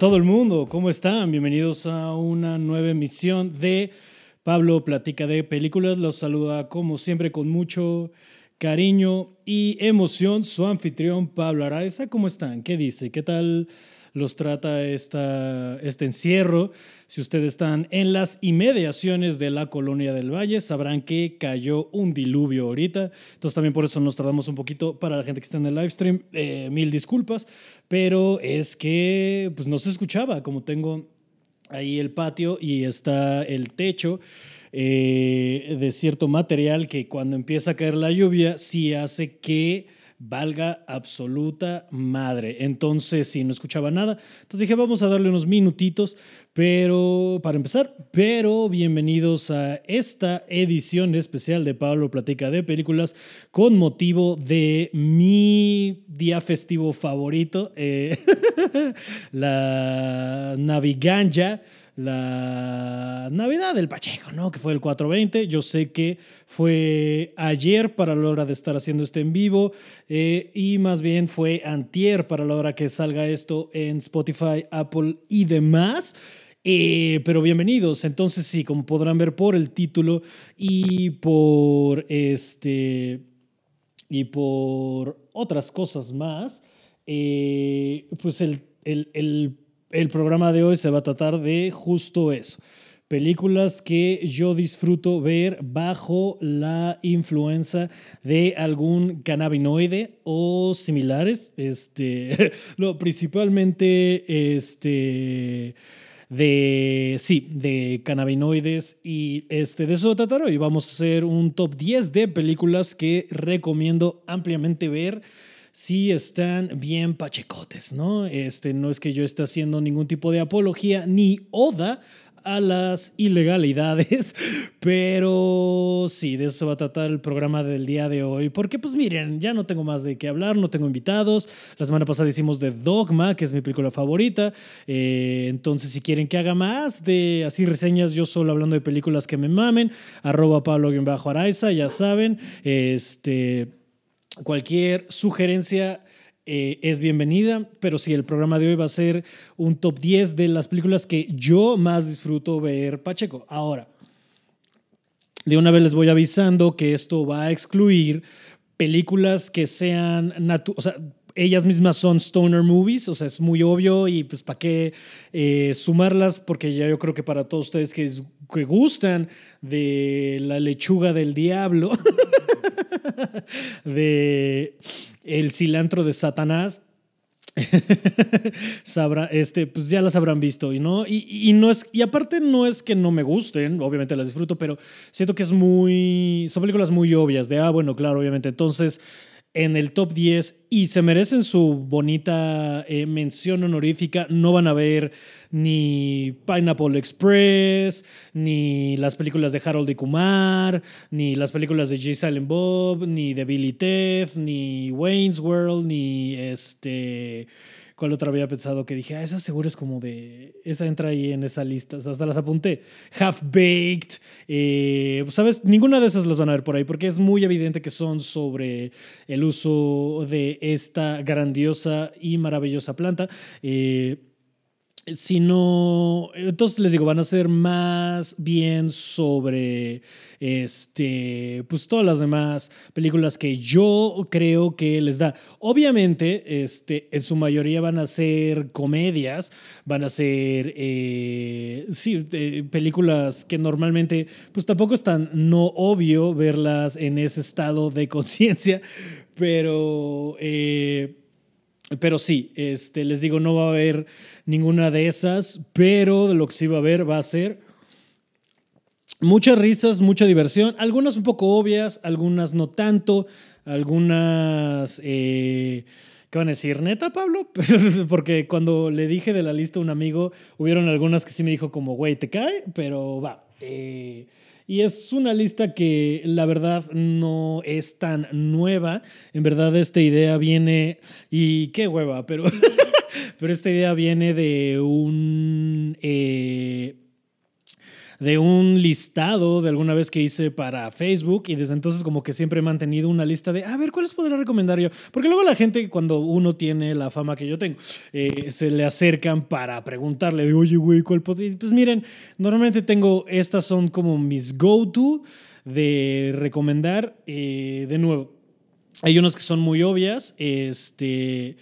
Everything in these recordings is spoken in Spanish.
Todo el mundo, ¿cómo están? Bienvenidos a una nueva emisión de Pablo Platica de Películas. Los saluda como siempre con mucho cariño y emoción su anfitrión Pablo Araiza. ¿Cómo están? ¿Qué dice? ¿Qué tal los trata esta, este encierro? Si ustedes están en las inmediaciones de la colonia del Valle, sabrán que cayó un diluvio ahorita. Entonces también por eso nos tardamos un poquito para la gente que está en el live stream. Eh, mil disculpas, pero es que pues no se escuchaba, como tengo ahí el patio y está el techo eh, de cierto material que cuando empieza a caer la lluvia sí hace que valga absoluta madre. Entonces, si no escuchaba nada, entonces dije, vamos a darle unos minutitos, pero para empezar, pero bienvenidos a esta edición especial de Pablo Platica de Películas con motivo de mi día festivo favorito, eh, la Naviganja la Navidad del Pacheco, ¿no? Que fue el 420. Yo sé que fue ayer para la hora de estar haciendo esto en vivo eh, y más bien fue antier para la hora que salga esto en Spotify, Apple y demás. Eh, pero bienvenidos. Entonces sí, como podrán ver por el título y por este y por otras cosas más, eh, pues el, el el programa de hoy se va a tratar de justo eso. Películas que yo disfruto ver bajo la influencia de algún cannabinoide o similares. Este, no, principalmente este, de, sí, de cannabinoides y este, de eso tratar hoy. Vamos a hacer un top 10 de películas que recomiendo ampliamente ver sí están bien pachecotes, ¿no? Este, no es que yo esté haciendo ningún tipo de apología ni oda a las ilegalidades, pero sí, de eso va a tratar el programa del día de hoy, porque pues miren, ya no tengo más de qué hablar, no tengo invitados, la semana pasada hicimos de Dogma, que es mi película favorita, eh, entonces si quieren que haga más de así reseñas, yo solo hablando de películas que me mamen, arroba Pablo-Araiza, ya saben, este Cualquier sugerencia eh, es bienvenida, pero sí, el programa de hoy va a ser un top 10 de las películas que yo más disfruto ver Pacheco. Ahora, de una vez les voy avisando que esto va a excluir películas que sean, o sea, ellas mismas son stoner movies, o sea, es muy obvio y pues para qué eh, sumarlas, porque ya yo creo que para todos ustedes que, que gustan de la lechuga del diablo, de el cilantro de Satanás. Sabrá, este, pues ya las habrán visto y no y, no es y aparte no es que no me gusten obviamente las disfruto pero siento que es muy son películas muy obvias de ah bueno claro obviamente entonces en el top 10 y se merecen su bonita eh, mención honorífica. No van a ver ni Pineapple Express, ni las películas de Harold y Kumar, ni las películas de J. Silent Bob, ni de Billy Ted, ni Wayne's World, ni este ¿Cuál otra había pensado que dije, ah, esa seguro es como de. Esa entra ahí en esa lista. Hasta las apunté. Half Baked. Eh, ¿Sabes? Ninguna de esas las van a ver por ahí porque es muy evidente que son sobre el uso de esta grandiosa y maravillosa planta. Eh, sino, entonces les digo, van a ser más bien sobre, este, pues todas las demás películas que yo creo que les da. Obviamente, este, en su mayoría van a ser comedias, van a ser, eh, sí, películas que normalmente, pues tampoco es tan no obvio verlas en ese estado de conciencia, pero... Eh, pero sí, este, les digo, no va a haber ninguna de esas, pero de lo que sí va a haber va a ser muchas risas, mucha diversión, algunas un poco obvias, algunas no tanto, algunas... Eh, ¿Qué van a decir? ¿Neta, Pablo? Porque cuando le dije de la lista a un amigo, hubieron algunas que sí me dijo como, güey, te cae, pero va. Eh, y es una lista que la verdad no es tan nueva. En verdad esta idea viene, y qué hueva, pero, pero esta idea viene de un... Eh, de un listado de alguna vez que hice para Facebook y desde entonces como que siempre he mantenido una lista de, a ver, ¿cuáles podría recomendar yo? Porque luego la gente, cuando uno tiene la fama que yo tengo, eh, se le acercan para preguntarle, de, oye, güey, ¿cuál podría? Pues miren, normalmente tengo, estas son como mis go-to de recomendar, eh, de nuevo. Hay unas que son muy obvias, este,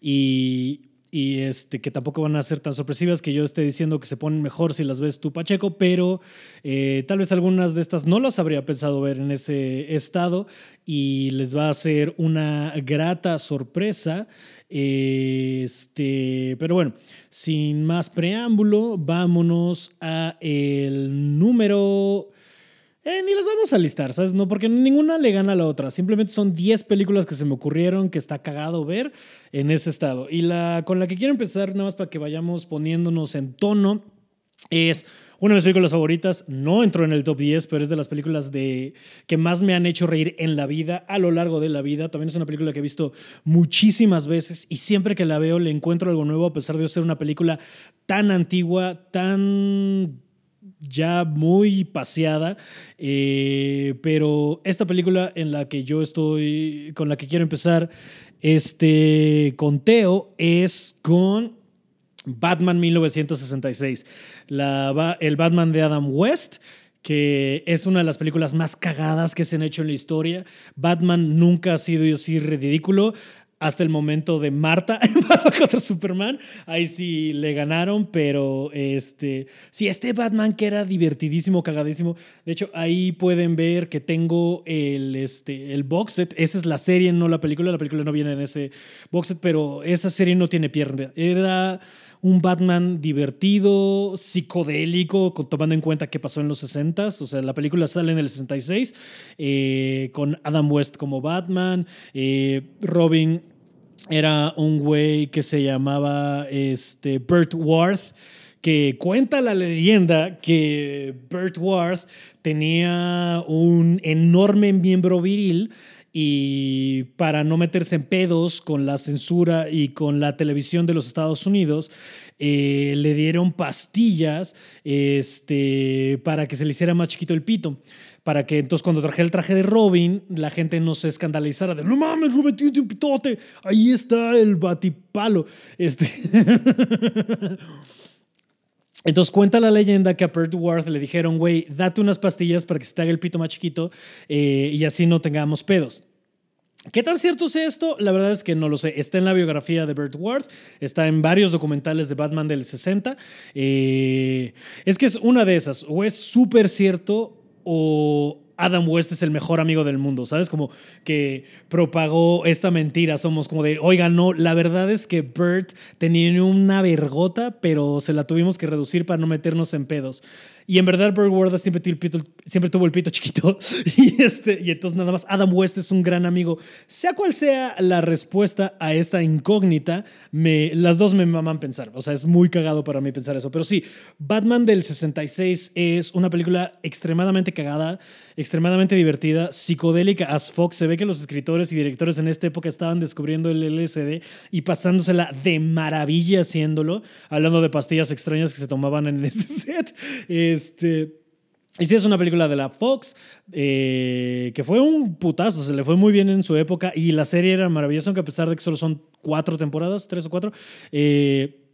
y, y este, que tampoco van a ser tan sorpresivas que yo esté diciendo que se ponen mejor si las ves tú, Pacheco, pero eh, tal vez algunas de estas no las habría pensado ver en ese estado y les va a ser una grata sorpresa. Este, pero bueno, sin más preámbulo, vámonos a el número eh, ni las vamos a listar, ¿sabes? No, porque ninguna le gana a la otra. Simplemente son 10 películas que se me ocurrieron que está cagado ver en ese estado. Y la con la que quiero empezar, nada más para que vayamos poniéndonos en tono, es una de mis películas favoritas. No entró en el top 10, pero es de las películas de, que más me han hecho reír en la vida, a lo largo de la vida. También es una película que he visto muchísimas veces y siempre que la veo le encuentro algo nuevo, a pesar de ser una película tan antigua, tan ya muy paseada, eh, pero esta película en la que yo estoy, con la que quiero empezar este conteo es con Batman 1966, la, el Batman de Adam West que es una de las películas más cagadas que se han hecho en la historia. Batman nunca ha sido así ridículo hasta el momento de Marta en contra Superman. Ahí sí le ganaron, pero este, sí, este Batman que era divertidísimo, cagadísimo. De hecho, ahí pueden ver que tengo el, este, el box set. Esa es la serie, no la película. La película no viene en ese box set, pero esa serie no tiene pierna. Era un Batman divertido, psicodélico, tomando en cuenta qué pasó en los 60 O sea, la película sale en el 66 eh, con Adam West como Batman, eh, Robin era un güey que se llamaba este, Burt Worth, que cuenta la leyenda que Burt Worth tenía un enorme miembro viril y para no meterse en pedos con la censura y con la televisión de los Estados Unidos, eh, le dieron pastillas este, para que se le hiciera más chiquito el pito para que entonces cuando traje el traje de Robin, la gente no se escandalizara de no mames, Robin tiene un pitote, ahí está el batipalo. Este. Entonces cuenta la leyenda que a Burt Worth le dijeron, güey, date unas pastillas para que se te haga el pito más chiquito eh, y así no tengamos pedos. ¿Qué tan cierto es esto? La verdad es que no lo sé. Está en la biografía de Burt Ward, está en varios documentales de Batman del 60. Eh, es que es una de esas, o es súper cierto o Adam West es el mejor amigo del mundo, ¿sabes? Como que propagó esta mentira. Somos como de, oiga, no, la verdad es que Bert tenía una vergota, pero se la tuvimos que reducir para no meternos en pedos. Y en verdad, Burt Ward siempre, siempre tuvo el pito chiquito. Y, este, y entonces nada más Adam West es un gran amigo. Sea cual sea la respuesta a esta incógnita, me, las dos me maman pensar. O sea, es muy cagado para mí pensar eso. Pero sí, Batman del 66 es una película extremadamente cagada, extremadamente divertida, psicodélica as Fox. Se ve que los escritores y directores en esta época estaban descubriendo el LSD y pasándosela de maravilla haciéndolo. Hablando de pastillas extrañas que se tomaban en ese set. Este. Y sí, es una película de la Fox, eh, que fue un putazo, se le fue muy bien en su época y la serie era maravillosa, aunque a pesar de que solo son cuatro temporadas, tres o cuatro. Eh,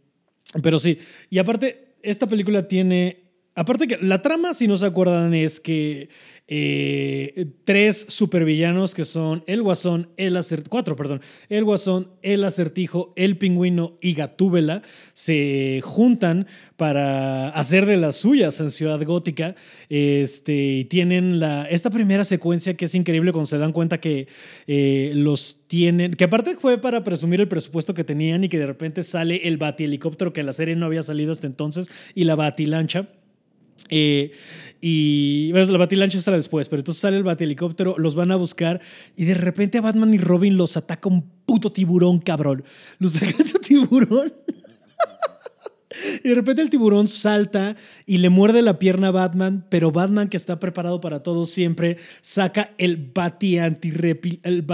pero sí, y aparte, esta película tiene Aparte que la trama, si no se acuerdan, es que eh, tres supervillanos que son el Guasón, el Acertijo, cuatro, perdón, el Guasón, el Acertijo, el Pingüino y Gatúbela se juntan para hacer de las suyas en Ciudad Gótica. Este, y tienen la, esta primera secuencia que es increíble cuando se dan cuenta que eh, los tienen, que aparte fue para presumir el presupuesto que tenían y que de repente sale el batihelicóptero que en la serie no había salido hasta entonces y la batilancha. Eh, y bueno, la batilancha está después, pero entonces sale el batihelicóptero, los van a buscar y de repente a Batman y Robin los ataca un puto tiburón, cabrón. Los ataca ese tiburón. Y de repente el tiburón salta y le muerde la pierna a Batman, pero Batman, que está preparado para todo siempre, saca el bati anti el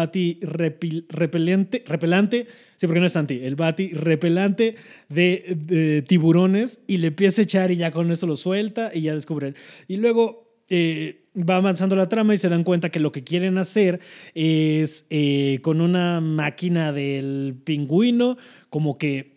repelente, repelante, sí, porque no es anti, el bati repelante de, tiburones y le empieza a echar y ya con eso lo suelta y ya descubren. Y luego eh, va avanzando la trama y se dan cuenta que lo que quieren hacer es eh, con una máquina del pingüino, como que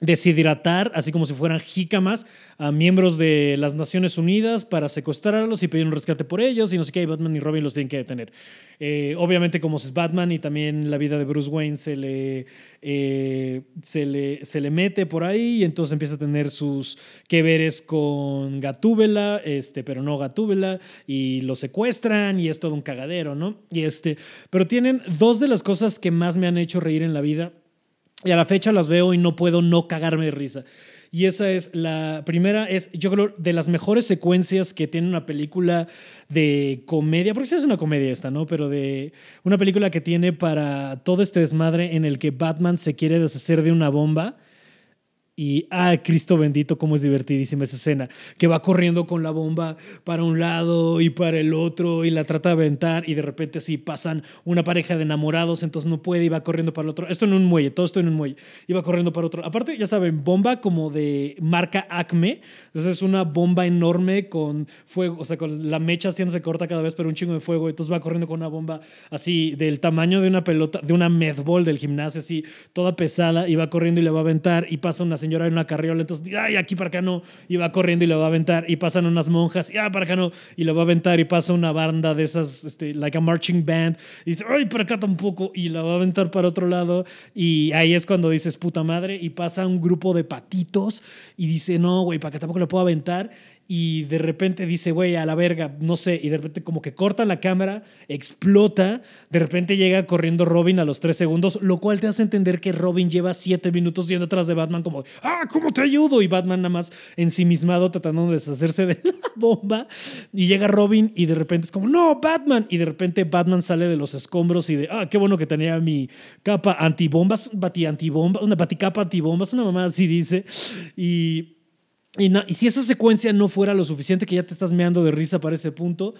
deshidratar, así como si fueran jícamas, a miembros de las Naciones Unidas para secuestrarlos y pedir un rescate por ellos y no sé qué, Batman y Robin los tienen que detener. Eh, obviamente como es Batman y también la vida de Bruce Wayne se le, eh, se le, se le mete por ahí y entonces empieza a tener sus que veres con Gatúbela, este, pero no Gatúbela, y lo secuestran y es todo un cagadero, ¿no? Y este, pero tienen dos de las cosas que más me han hecho reír en la vida y a la fecha las veo y no puedo no cagarme de risa. Y esa es la primera, es yo creo de las mejores secuencias que tiene una película de comedia, porque sí es una comedia esta, ¿no? Pero de una película que tiene para todo este desmadre en el que Batman se quiere deshacer de una bomba y, ah, Cristo bendito, cómo es divertidísima esa escena, que va corriendo con la bomba para un lado y para el otro y la trata de aventar y de repente así pasan una pareja de enamorados, entonces no puede y va corriendo para el otro. Esto en un muelle, todo esto en un muelle. Y va corriendo para otro. Aparte, ya saben, bomba como de marca Acme. Entonces es una bomba enorme con fuego, o sea, con la mecha se corta cada vez, pero un chingo de fuego. Entonces va corriendo con una bomba así del tamaño de una pelota, de una medball del gimnasio, así toda pesada y va corriendo y le va a aventar y pasa una señora en una carriola, entonces, ay, aquí para acá no, y va corriendo y lo va a aventar, y pasan unas monjas, y ah, para acá no, y lo va a aventar, y pasa una banda de esas, este, like a marching band, y dice, ay, para acá tampoco, y la va a aventar para otro lado, y ahí es cuando dices, puta madre, y pasa un grupo de patitos, y dice, no, güey, para acá tampoco lo puedo aventar, y de repente dice, güey, a la verga, no sé, y de repente como que corta la cámara, explota, de repente llega corriendo Robin a los tres segundos, lo cual te hace entender que Robin lleva siete minutos yendo atrás de Batman como, ah, ¿cómo te ayudo? Y Batman nada más ensimismado tratando de deshacerse de la bomba, y llega Robin y de repente es como, no, Batman, y de repente Batman sale de los escombros y de, ah, qué bueno que tenía mi capa antibombas, bati antibomba, una baticapa antibombas, una mamá así dice, y y, si esa secuencia no fuera lo suficiente, que ya te estás meando de risa para ese punto,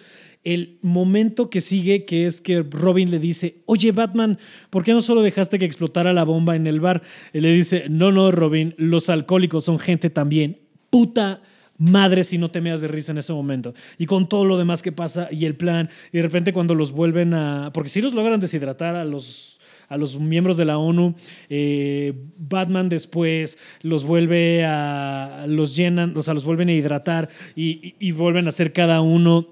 el momento que sigue, que es que Robin le dice, oye Batman, ¿por qué no solo dejaste que explotara la bomba en el bar? Él le dice, no, no, Robin, los alcohólicos son gente también. Puta madre si no te meas de risa en ese momento. Y con todo lo demás que pasa y el plan, y de repente cuando los vuelven a... Porque si los logran deshidratar a los a los miembros de la ONU. Eh, Batman después los vuelve a, los llenan, o sea, los vuelven a hidratar y, y, vuelven a hacer cada uno.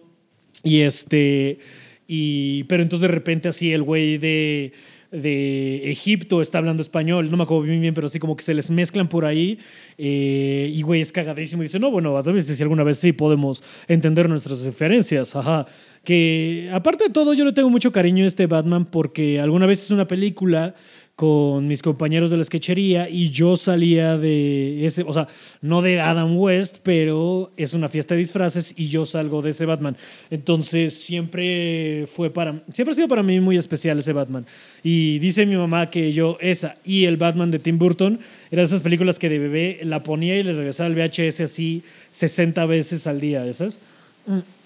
Y este, y, pero entonces de repente así el güey de de Egipto está hablando español, no me acuerdo bien, pero así como que se les mezclan por ahí eh, y güey es cagadísimo y dice, no, bueno, si alguna vez sí podemos entender nuestras referencias, ajá. Que aparte de todo yo le tengo mucho cariño a este Batman porque alguna vez es una película con mis compañeros de la sketchería y yo salía de ese, o sea, no de Adam West, pero es una fiesta de disfraces y yo salgo de ese Batman. Entonces siempre fue para, siempre ha sido para mí muy especial ese Batman. Y dice mi mamá que yo esa y el Batman de Tim Burton eran esas películas que de bebé la ponía y le regresaba al VHS así 60 veces al día, ¿sabes? Mm.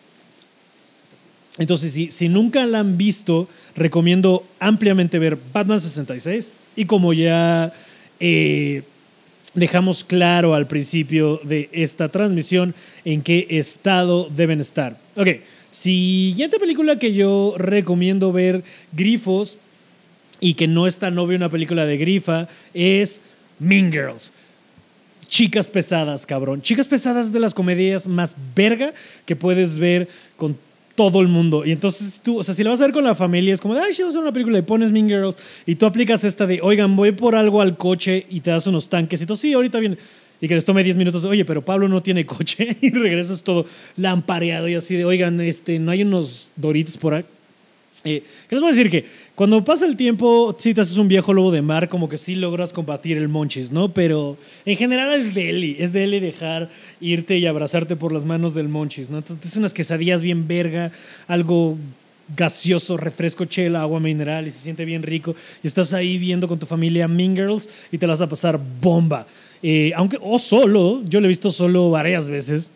Entonces, si, si nunca la han visto, recomiendo ampliamente ver Batman 66. Y como ya eh, dejamos claro al principio de esta transmisión, en qué estado deben estar. Ok, siguiente película que yo recomiendo ver, Grifos, y que no está novia una película de Grifa, es Mean Girls. Chicas pesadas, cabrón. Chicas pesadas de las comedias más verga que puedes ver con todo el mundo. Y entonces tú, o sea, si la vas a ver con la familia, es como, ay, si vamos a ver una película y pones Mean Girls y tú aplicas esta de, oigan, voy por algo al coche y te das unos tanques y tú, sí, ahorita viene. Y que les tome 10 minutos, oye, pero Pablo no tiene coche y regresas todo lampareado y así de, oigan, este, no hay unos doritos por ahí. Eh, ¿Qué les voy a decir? Que cuando pasa el tiempo, si te haces un viejo lobo de mar, como que sí logras combatir el monchis, ¿no? Pero en general es de Eli, es de Eli dejar irte y abrazarte por las manos del monchis, ¿no? Entonces, es unas quesadillas bien verga, algo gaseoso, refresco, chela, agua mineral y se siente bien rico. Y estás ahí viendo con tu familia Mean Girls y te las vas a pasar bomba. eh, aunque, o solo, yo lo he visto solo varias veces.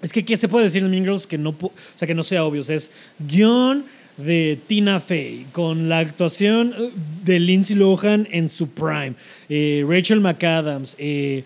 Es que, ¿qué se puede decir en Mean Girls que no, sea, que no sea obvio? es guion de Tina Fey, con la actuación de Lindsay Lohan en su prime, eh, Rachel McAdams, eh,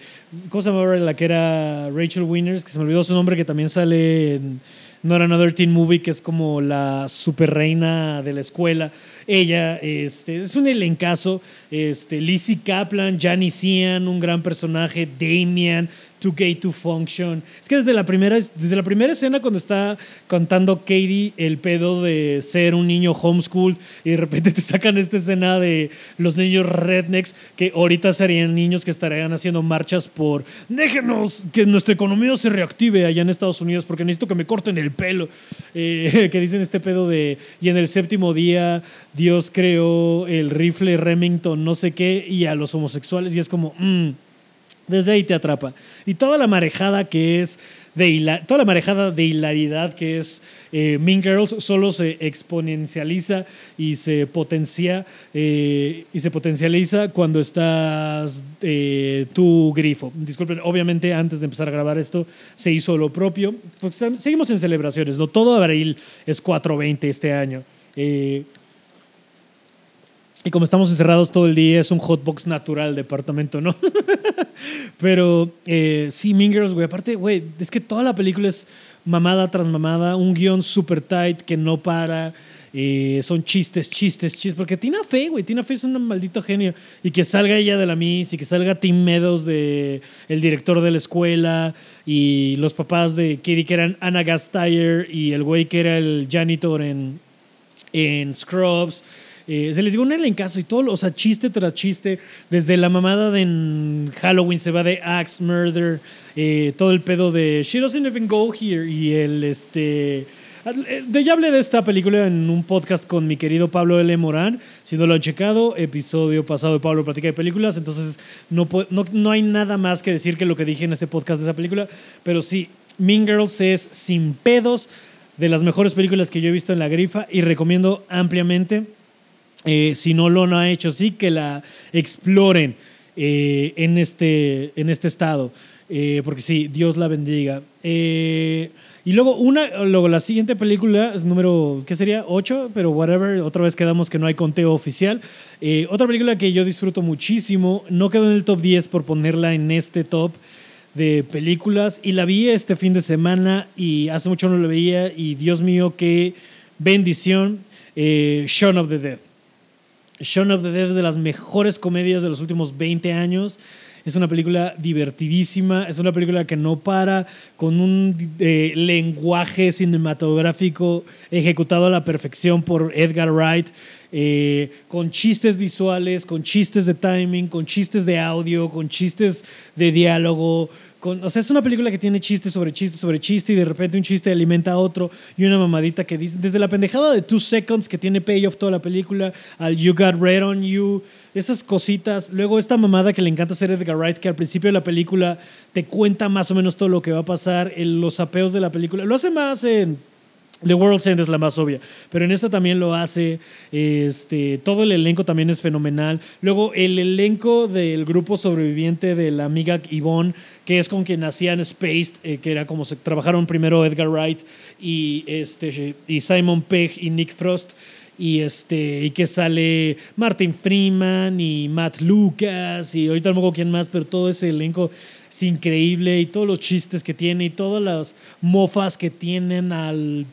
¿cómo se llamaba la que era Rachel Winners? Que se me olvidó su nombre, que también sale en Not Another Teen Movie, que es como la super reina de la escuela. Ella este, es un elencazo. Este, Lizzie Kaplan, Janice Cian, un gran personaje, Damian, Too Gay to Function. Es que desde la primera, desde la primera escena cuando está contando Katie el pedo de ser un niño homeschool y de repente te sacan esta escena de los niños rednecks que ahorita serían niños que estarían haciendo marchas por déjenos que nuestra economía se reactive allá en Estados Unidos porque necesito que me corten el pelo. Eh, que dicen este pedo de y en el séptimo día Dios creó el rifle Remington no sé qué y a los homosexuales y es como... Mm, desde ahí te atrapa. Y toda la marejada que es de toda la marejada de hilaridad que es eh, Mean Girls solo se exponencializa y se potencia eh, y se potencializa cuando estás eh, tu grifo. Disculpen, obviamente antes de empezar a grabar esto se hizo lo propio. Pues, seguimos en celebraciones, no todo abril es 420 este año. Y como estamos encerrados todo el día, es un hotbox natural departamento, ¿no? Pero eh, sí, Mean Girls, güey. Aparte, güey, es que toda la película es mamada tras mamada, un guion super tight que no para. Eh, son chistes, chistes, chistes. Porque Tina Fey, güey, Tina Fey es un maldito genio. Y que salga ella de la Miss y que salga Tim Meadows, de, el director de la escuela, y los papás de Katie, que eran Anna Gasteyer, y el güey que era el janitor en, en Scrubs. Eh, se les dio un elencazo y todo, o sea, chiste tras chiste, desde la mamada de Halloween se va de Axe Murder, eh, todo el pedo de She Doesn't Even Go Here y el este. De, ya hablé de esta película en un podcast con mi querido Pablo L. Morán. Si no lo han checado, episodio pasado de Pablo Platica de Películas. Entonces, no, no, no hay nada más que decir que lo que dije en ese podcast de esa película. Pero sí, Mean Girls es sin pedos de las mejores películas que yo he visto en la grifa y recomiendo ampliamente. Eh, si no lo han hecho, sí que la exploren eh, en, este, en este estado. Eh, porque sí, Dios la bendiga. y luego, una, luego la siguiente película es número, ¿qué sería? 8, pero whatever. Otra vez quedamos que no hay conteo oficial. otra película que yo disfruto muchísimo, no quedó en el top 10 por ponerla en este top de películas. Y la vi este fin de semana y hace mucho no la veía. Y Dios mío, qué bendición. Shaun of the Dead. Shaun of the Dead es de las mejores comedias de los últimos 20 años. Es una película divertidísima, es una película que no para, con un eh, lenguaje cinematográfico ejecutado a la perfección por Edgar Wright, eh, con chistes visuales, con chistes de timing, con chistes de audio, con chistes de diálogo, o sea, es una película que tiene chiste sobre chiste sobre chiste y de repente un chiste alimenta a otro y una mamadita que dice, desde la pendejada de Two Seconds que tiene payoff toda la película, al You Got Red on You, esas cositas, luego esta mamada que le encanta hacer Edgar Wright, que al principio de la película te cuenta más o menos todo lo que va a pasar, en los apeos de la película, lo hace más en The World's End es la más obvia, pero en esta también lo hace. Este, todo el elenco también es fenomenal. Luego, el elenco del grupo sobreviviente de la amiga Yvonne, que es con quien hacían Spaced, eh, que era como se trabajaron primero Edgar Wright y, este, y Simon Pegg y Nick Frost. Y, este, y que sale Martin Freeman y Matt Lucas y ahorita no me quién más, pero todo ese elenco es increíble y todos los chistes que tiene y todas las mofas que tienen al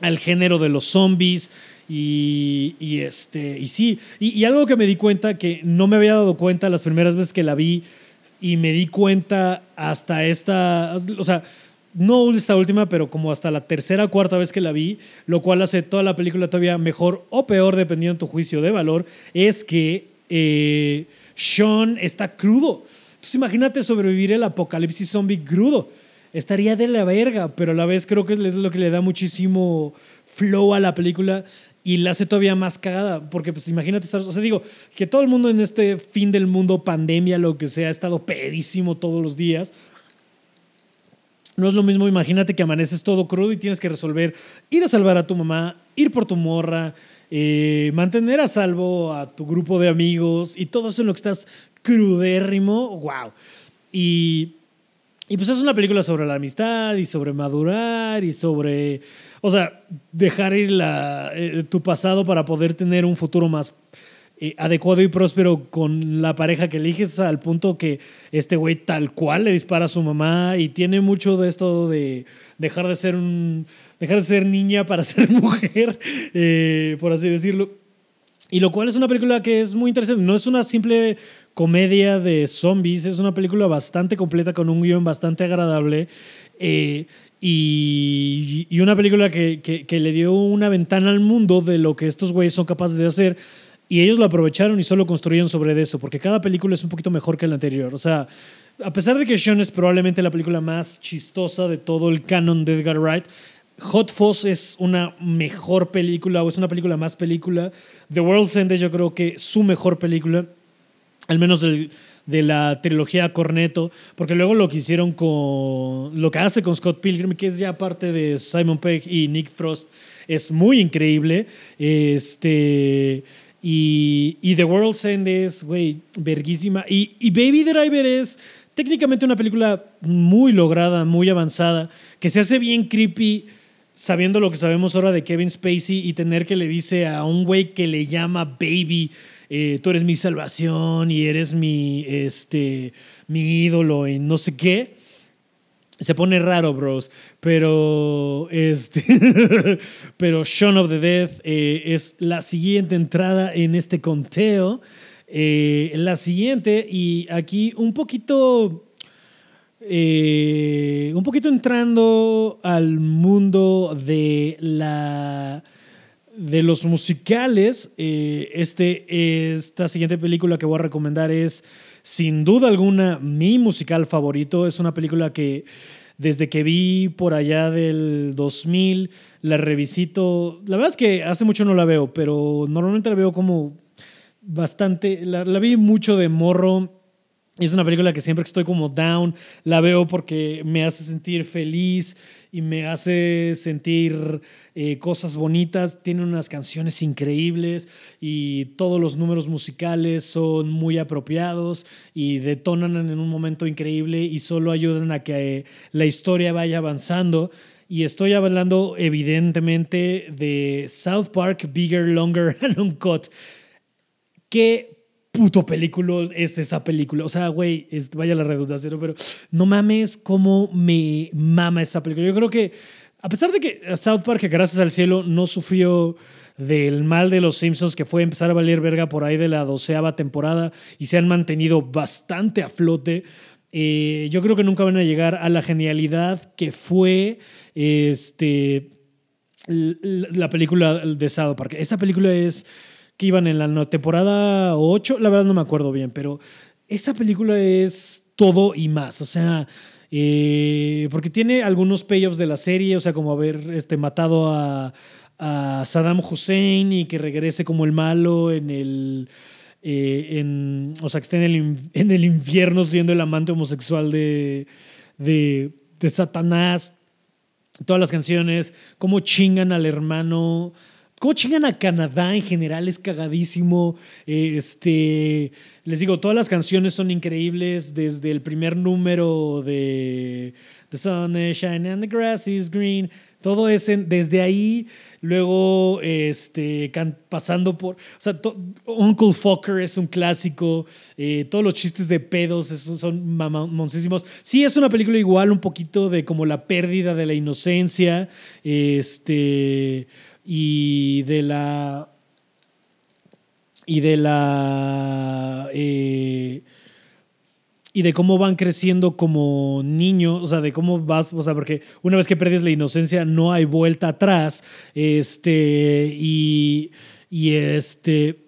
al género de los zombies. Y, este, y sí, y, algo que me di cuenta que no me había dado cuenta las primeras veces que la vi y me di cuenta hasta esta, o sea, no esta última, pero como hasta la tercera o cuarta vez que la vi, lo cual hace toda la película todavía mejor o peor dependiendo de tu juicio de valor, es que eh, Sean está crudo. Entonces imagínate sobrevivir el apocalipsis zombie crudo estaría de la verga, pero a la vez creo que es lo que le da muchísimo flow a la película y la hace todavía más cagada, porque pues imagínate estar, o sea, digo, que todo el mundo en este fin del mundo, pandemia, lo que sea, ha estado pedísimo todos los días. No es lo mismo, imagínate que amaneces todo crudo y tienes que resolver ir a salvar a tu mamá, ir por tu morra, eh, mantener a salvo a tu grupo de amigos y todo eso en lo que estás crudérrimo, wow. Y, y pues es una película sobre la amistad y sobre madurar y sobre, o sea, dejar ir eh, tu pasado para poder tener un futuro más eh, adecuado y próspero con la pareja que eliges al punto que este güey tal cual le dispara a su mamá y tiene mucho de esto de dejar de ser un dejar de ser niña para ser mujer eh, por así decirlo y lo cual es una película que es muy interesante no es una simple comedia de zombies es una película bastante completa con un guion bastante agradable eh, y, y, una película que, que, que le dio una ventana al mundo de lo que estos güeyes son capaces de hacer y ellos lo aprovecharon y solo construyeron sobre eso, porque cada película es un poquito mejor que la anterior. O sea, a pesar de que Sean es probablemente la película más chistosa de todo el canon de Edgar Wright, Hot Fuzz es una mejor película o es una película más película. The World's End es yo creo que su mejor película, al menos de la trilogía Corneto, porque luego lo que hicieron con lo que hace con Scott Pilgrim, que es ya parte de Simon Pegg y Nick Frost, es muy increíble. Este y, y The World's End es, güey, verguísima. Y Baby Driver es técnicamente una película muy lograda, muy avanzada, que se hace bien creepy sabiendo lo que sabemos ahora de Kevin Spacey y tener que le dice a un güey que le llama Baby, eh, tú eres mi salvación y eres mi, este, mi ídolo y no sé qué se pone raro, bros. Pero, este, pero Shaun of the Dead eh, es la siguiente entrada en este conteo. Eh, la siguiente, y aquí un poquito. Un poquito entrando al mundo de la de los musicales. este, esta siguiente película que voy a recomendar es sin duda alguna mi musical favorito. Es una película que desde que vi por allá del 2000 la revisito. La verdad es que hace mucho no la veo, pero normalmente la veo como bastante. La vi mucho de morro. Es una película que siempre que estoy como down, la veo porque me hace sentir feliz y me hace sentir eh, cosas bonitas, tiene unas canciones increíbles y todos los números musicales son muy apropiados y detonan en un momento increíble y solo ayudan a que la historia vaya avanzando. Y estoy hablando evidentemente de South Park, Bigger, Longer and Uncut. Qué puto película es esa película. O sea, güey, vaya la redundancia, pero no mames cómo me mama esa película. Yo creo que, a pesar de que South Park, gracias al cielo, no sufrió del mal de los Simpsons, que fue empezar a valer verga por ahí de la doceava temporada y se han mantenido bastante a flote. Eh, yo creo que nunca van a llegar a la genialidad que fue este, la película de South Park. Esa película es que iban en la temporada 8, la verdad no me acuerdo bien, pero esta película es todo y más, o sea, eh, porque tiene algunos payoffs de la serie, o sea, como haber este, matado a, Saddam Hussein y que regrese como el malo en el... Eh, en, o sea, que esté en el, en el infierno siendo el amante homosexual de, de, de Satanás. Todas las canciones, cómo chingan al hermano ¿Cómo chingan a Canadá en general? Es cagadísimo. Este, les digo, todas las canciones son increíbles. Desde el primer número de The Sun is Shining and the Grass is Green. Todo ese, desde ahí, luego este, pasando por. O sea, Uncle Fucker es un clásico. Eh, todos los chistes de pedos son mamoncísimos. Sí, es una película igual, un poquito de como la pérdida de la inocencia. Este y de la y de la eh, y de cómo van creciendo como niños, o sea, de cómo vas, o sea, porque una vez que pierdes la inocencia no hay vuelta atrás, este, y, y este,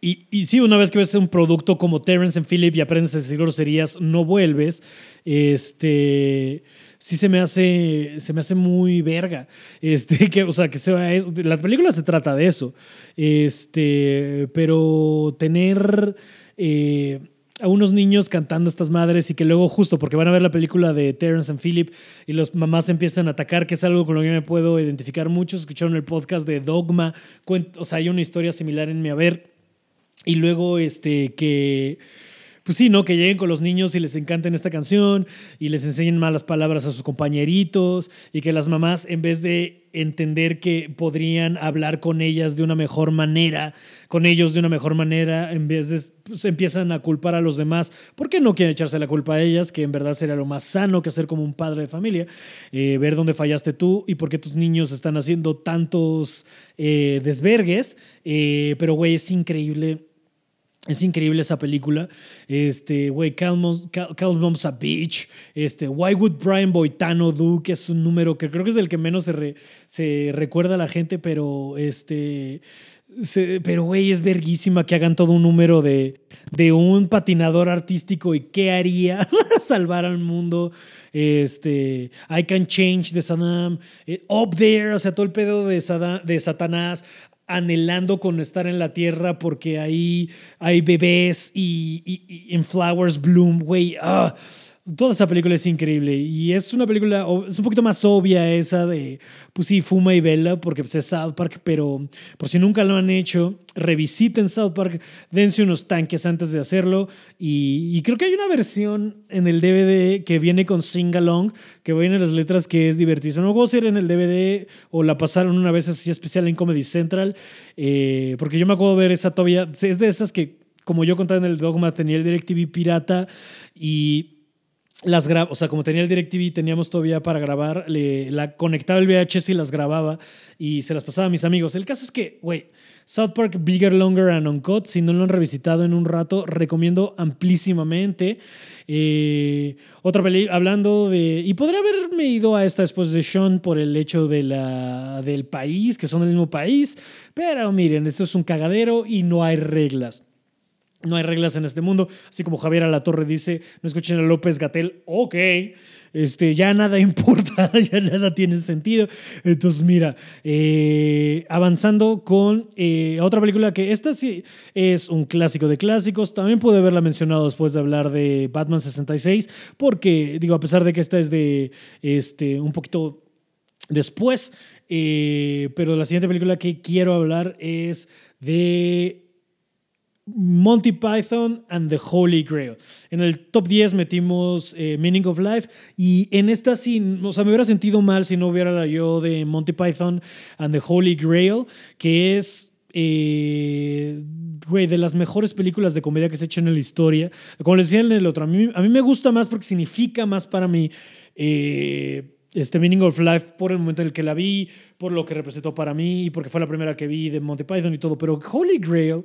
y, y sí, una vez que ves un producto como Terrence and Phillip y aprendes a decir groserías, no vuelves, este, sí se me hace, se me hace muy verga. Este, que, o sea, que sea eso. La película se trata de eso. Este, pero tener eh, a unos niños cantando estas madres y que luego justo porque van a ver la película de Terrence and Philip y los mamás empiezan a atacar, que es algo con lo que me puedo identificar mucho. Escucharon el podcast de Dogma. O sea, hay una historia similar en mi haber. Y luego, este, que pues sí, ¿no? Que lleguen con los niños y les encanten esta canción y les enseñen malas palabras a sus compañeritos y que las mamás, en vez de entender que podrían hablar con ellas de una mejor manera, con ellos de una mejor manera, en vez de pues, empiezan a culpar a los demás porque no quieren echarse la culpa a ellas, que en verdad sería lo más sano que hacer como un padre de familia, eh, ver dónde fallaste tú y por qué tus niños están haciendo tantos eh, desvergues. Eh, pero, güey, es increíble es increíble esa película. Este, güey, Calmos a Beach. Este, Why Would Brian Boitano Do? Que es un número que creo que es del que menos se, se recuerda a la gente, pero este. pero, güey, es verguísima que hagan todo un número de, de un patinador artístico y qué haría salvar al mundo. Este, I Can Change de Saddam, eh, Up There, o sea, todo el pedo de, de Satanás, anhelando con estar en la tierra porque ahí hay bebés y, en Flowers Bloom, güey. Ah, toda esa película es increíble y es una película, es un poquito más obvia esa de, pues sí, fuma y vela porque pues, es South Park, pero por si nunca lo han hecho, revisiten South Park, dense unos tanques antes de hacerlo y, creo que hay una versión en el DVD que viene con Sing Along, que viene las letras que es divertido. No puedo ser en el DVD o la pasaron una vez así especial en Comedy Central, eh, porque yo me acuerdo de ver esa todavía, es de esas que como yo contaba en el dogma, tenía el DirecTV pirata y las o sea, como tenía el DirecTV, teníamos todavía para grabar, le, la conectaba el VHS y las grababa y se las pasaba a mis amigos. El caso es que, güey, South Park Bigger, Longer and Uncut, si no lo han revisitado en un rato, recomiendo amplísimamente. Eh, otra película, hablando de... Y podría haberme ido a esta después de Sean por el hecho de la, del país, que son del mismo país, pero miren, esto es un cagadero y no hay reglas. No hay reglas en este mundo. Así como Javier Alatorre dice, no escuchen a López Gatel, ok, este, ya nada importa, ya nada tiene sentido. Entonces, mira, eh, avanzando con eh, otra película que esta sí es un clásico de clásicos. También pude haberla mencionado después de hablar de Batman 66, porque, digo, a pesar de que esta es de este, un poquito después, eh, pero la siguiente película que quiero hablar es de Monty Python and the Holy Grail. En el top 10 metimos eh, Meaning of Life y en esta sí, o sea, me hubiera sentido mal si no hubiera la yo de Monty Python and the Holy Grail, que es eh, güey, de las mejores películas de comedia que se hecho en la historia. Como les decía en el otro, a mí, a mí me gusta más porque significa más para mí eh, este Meaning of Life por el momento en el que la vi, por lo que representó para mí y porque fue la primera que vi de Monty Python y todo. Pero Holy Grail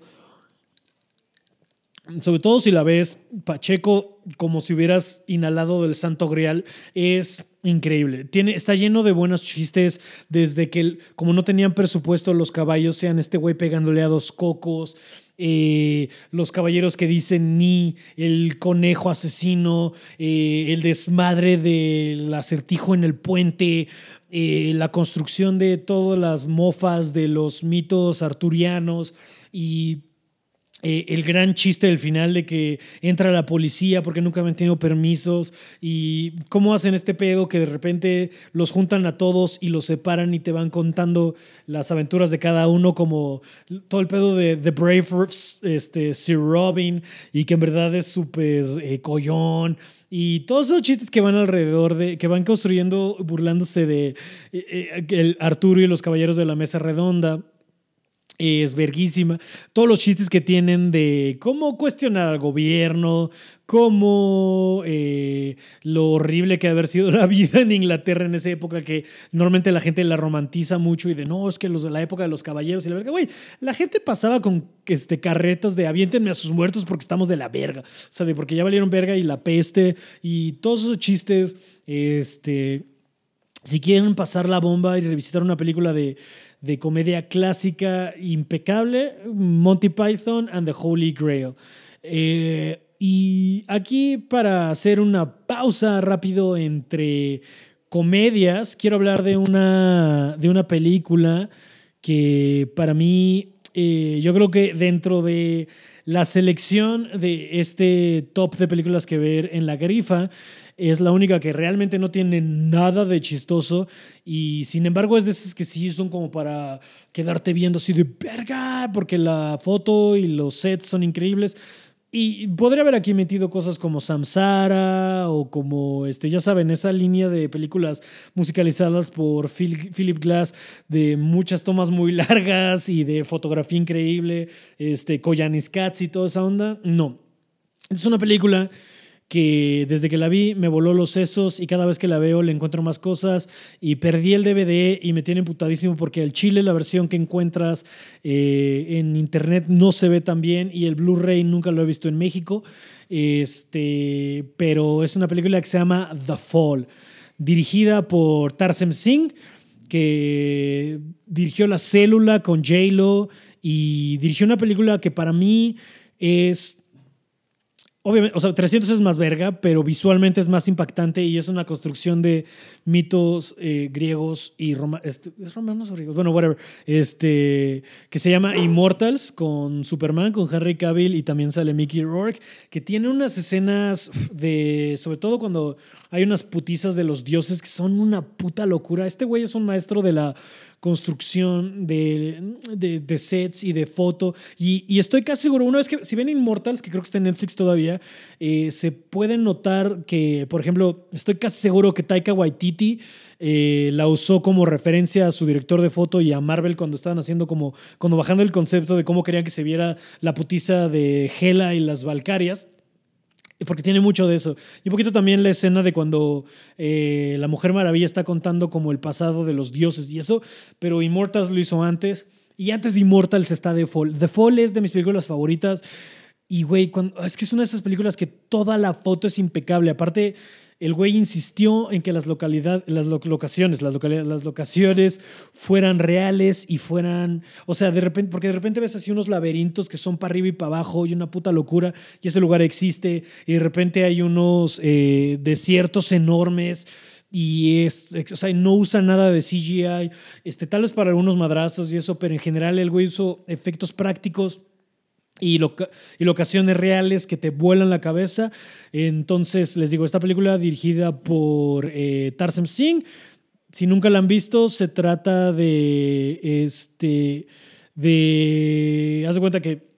sobre todo si la ves Pacheco como si hubieras inhalado del Santo Grial, es increíble. Tiene, está lleno de buenos chistes, desde que, como no tenían presupuesto, los caballos sean este güey pegándole a dos cocos, eh, los caballeros que dicen ni, el conejo asesino, eh, el desmadre del acertijo en el puente, eh, la construcción de todas las mofas de los mitos arturianos y eh, el gran chiste del final de que entra la policía porque nunca han tenido permisos y cómo hacen este pedo que de repente los juntan a todos y los separan y te van contando las aventuras de cada uno como todo el pedo de The Brave este, Sir Robin y que en verdad es súper eh, collón y todos esos chistes que van alrededor de, que van construyendo burlándose de eh, el Arturo y los caballeros de la mesa redonda es verguísima. Todos los chistes que tienen de cómo cuestionar al gobierno, cómo eh, lo horrible que ha haber sido la vida en Inglaterra en esa época, que normalmente la gente la romantiza mucho y de no, es que los de la época de los caballeros y la verga, güey, la gente pasaba con este, carretas de aviéntenme a sus muertos porque estamos de la verga. O sea, de porque ya valieron verga y la peste y todos esos chistes, este. Si quieren pasar la bomba y revisitar una película de, de comedia clásica impecable, Monty Python and the Holy Grail. Eh, y aquí para hacer una pausa rápido entre comedias, quiero hablar de una, de una película que para mí, eh, yo creo que dentro de la selección de este top de películas que ver en la grifa, es la única que realmente no tiene nada de chistoso y sin embargo es de esas que sí son como para quedarte viendo así de verga, porque la foto y los sets son increíbles. y podría haber aquí metido cosas como Samsara o como, este, ya saben, esa línea de películas musicalizadas por Philip Glass de muchas tomas muy largas y de fotografía increíble, este, Koyanis Cats y toda esa onda. No. Es una película que desde que la vi me voló los sesos y cada vez que la veo le encuentro más cosas. Y perdí el DVD y me tiene emputadísimo porque el chile, la versión que encuentras eh, en internet no se ve tan bien y el Blu-ray nunca lo he visto en México, este, pero es una película que se llama The Fall, dirigida por Tarsem Singh, que dirigió La Célula con J-Lo y dirigió una película que para mí es Obviamente, o sea, 300 es más verga, pero visualmente es más impactante y es una construcción de mitos eh, griegos y romanos. Este, ¿Es romanos o griegos? Bueno, whatever. Este, que se llama Immortals con Superman, con Henry Cavill y también sale Mickey Rourke, que tiene unas escenas de, sobre todo cuando hay unas putizas de los dioses que son una puta locura. Este güey es un maestro de la construcción de, de, sets y de foto. Y, estoy casi seguro, una vez que, si ven Immortals, que creo que está en Netflix todavía, eh, se puede notar que, por ejemplo, estoy casi seguro que Taika Waititi eh, la usó como referencia a su director de foto y a Marvel cuando estaban haciendo como, cuando bajando el concepto de cómo querían que se viera la putiza de Hela y las Valcarias porque tiene mucho de eso. Y un poquito también la escena de cuando eh, la Mujer Maravilla está contando como el pasado de los dioses y eso, pero Immortals lo hizo antes. Y antes de Immortals está The Fall. The Fall es de mis películas favoritas. Y, güey, es que es una de esas películas que toda la foto es impecable. Aparte, el güey insistió en que las, localidades, las locaciones, las, las locaciones fueran reales y fueran, o sea, de repente, porque de repente ves así unos laberintos que son para arriba y para abajo y una puta locura y ese lugar existe y de repente hay unos eh, desiertos enormes y es, o sea, no usa nada de CGI, este, tal vez para algunos madrazos y eso, pero en general el güey usó efectos prácticos y, locaciones reales que te vuelan la cabeza. Entonces, les digo, esta película dirigida por eh, Tarsem Singh. Si nunca la han visto, se trata de este. de. Haz de cuenta que